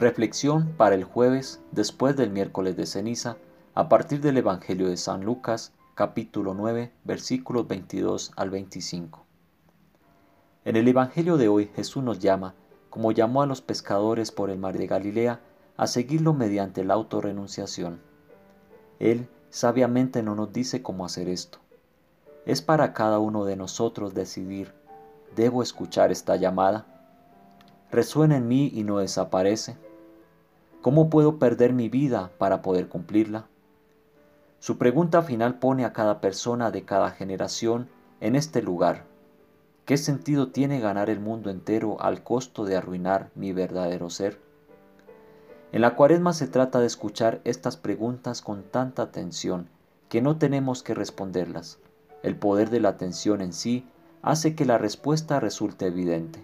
Reflexión para el jueves después del miércoles de ceniza a partir del Evangelio de San Lucas capítulo 9 versículos 22 al 25. En el Evangelio de hoy Jesús nos llama, como llamó a los pescadores por el mar de Galilea, a seguirlo mediante la autorrenunciación. Él sabiamente no nos dice cómo hacer esto. Es para cada uno de nosotros decidir, ¿debo escuchar esta llamada? ¿Resuena en mí y no desaparece? ¿Cómo puedo perder mi vida para poder cumplirla? Su pregunta final pone a cada persona de cada generación en este lugar. ¿Qué sentido tiene ganar el mundo entero al costo de arruinar mi verdadero ser? En la cuaresma se trata de escuchar estas preguntas con tanta atención que no tenemos que responderlas. El poder de la atención en sí hace que la respuesta resulte evidente.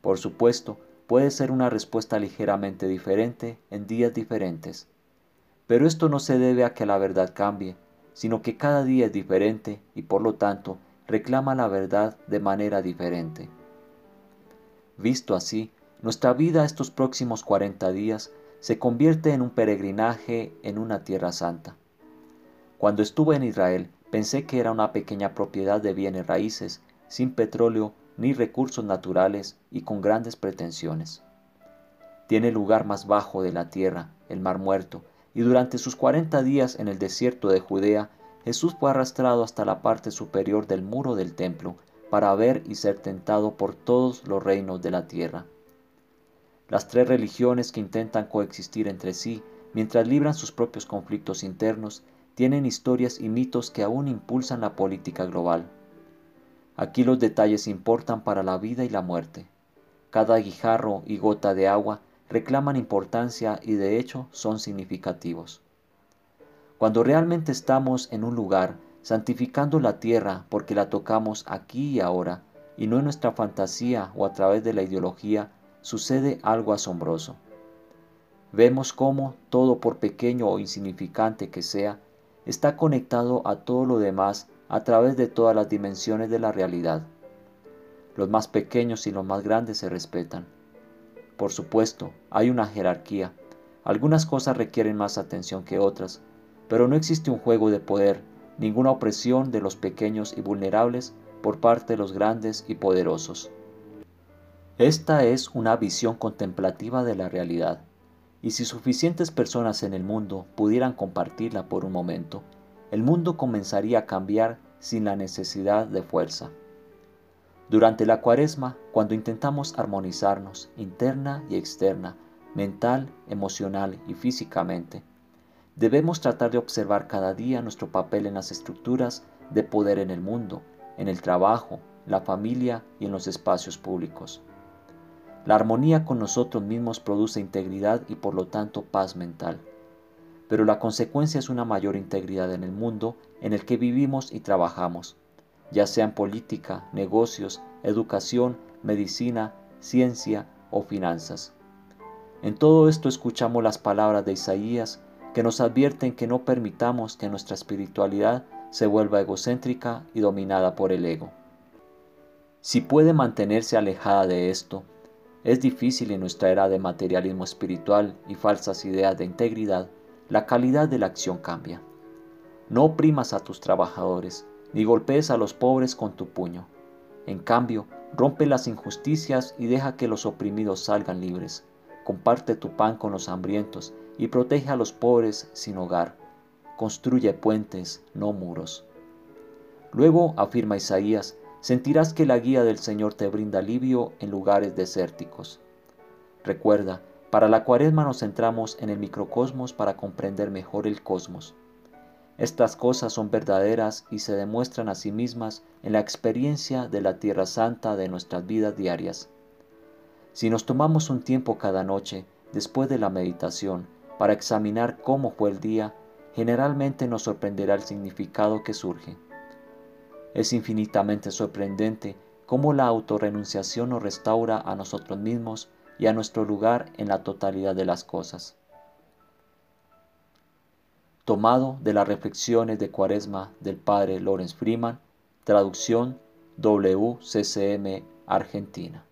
Por supuesto, puede ser una respuesta ligeramente diferente en días diferentes. Pero esto no se debe a que la verdad cambie, sino que cada día es diferente y por lo tanto reclama la verdad de manera diferente. Visto así, nuestra vida estos próximos 40 días se convierte en un peregrinaje en una tierra santa. Cuando estuve en Israel, pensé que era una pequeña propiedad de bienes raíces, sin petróleo ni recursos naturales y con grandes pretensiones. Tiene el lugar más bajo de la tierra, el Mar Muerto, y durante sus cuarenta días en el desierto de Judea, Jesús fue arrastrado hasta la parte superior del muro del templo para ver y ser tentado por todos los reinos de la tierra. Las tres religiones que intentan coexistir entre sí mientras libran sus propios conflictos internos tienen historias y mitos que aún impulsan la política global. Aquí los detalles importan para la vida y la muerte. Cada guijarro y gota de agua reclaman importancia y de hecho son significativos. Cuando realmente estamos en un lugar santificando la tierra porque la tocamos aquí y ahora, y no en nuestra fantasía o a través de la ideología, sucede algo asombroso. Vemos cómo todo por pequeño o insignificante que sea, está conectado a todo lo demás a través de todas las dimensiones de la realidad. Los más pequeños y los más grandes se respetan. Por supuesto, hay una jerarquía. Algunas cosas requieren más atención que otras, pero no existe un juego de poder, ninguna opresión de los pequeños y vulnerables por parte de los grandes y poderosos. Esta es una visión contemplativa de la realidad, y si suficientes personas en el mundo pudieran compartirla por un momento, el mundo comenzaría a cambiar sin la necesidad de fuerza. Durante la cuaresma, cuando intentamos armonizarnos interna y externa, mental, emocional y físicamente, debemos tratar de observar cada día nuestro papel en las estructuras de poder en el mundo, en el trabajo, la familia y en los espacios públicos. La armonía con nosotros mismos produce integridad y por lo tanto paz mental pero la consecuencia es una mayor integridad en el mundo en el que vivimos y trabajamos, ya sea en política, negocios, educación, medicina, ciencia o finanzas. En todo esto escuchamos las palabras de Isaías que nos advierten que no permitamos que nuestra espiritualidad se vuelva egocéntrica y dominada por el ego. Si puede mantenerse alejada de esto, es difícil en nuestra era de materialismo espiritual y falsas ideas de integridad la calidad de la acción cambia. No oprimas a tus trabajadores, ni golpees a los pobres con tu puño. En cambio, rompe las injusticias y deja que los oprimidos salgan libres. Comparte tu pan con los hambrientos y protege a los pobres sin hogar. Construye puentes, no muros. Luego, afirma Isaías, sentirás que la guía del Señor te brinda alivio en lugares desérticos. Recuerda, para la cuaresma nos centramos en el microcosmos para comprender mejor el cosmos. Estas cosas son verdaderas y se demuestran a sí mismas en la experiencia de la Tierra Santa de nuestras vidas diarias. Si nos tomamos un tiempo cada noche, después de la meditación, para examinar cómo fue el día, generalmente nos sorprenderá el significado que surge. Es infinitamente sorprendente cómo la autorrenunciación nos restaura a nosotros mismos y a nuestro lugar en la totalidad de las cosas. Tomado de las reflexiones de Cuaresma del padre Lawrence Freeman, traducción WCCM Argentina.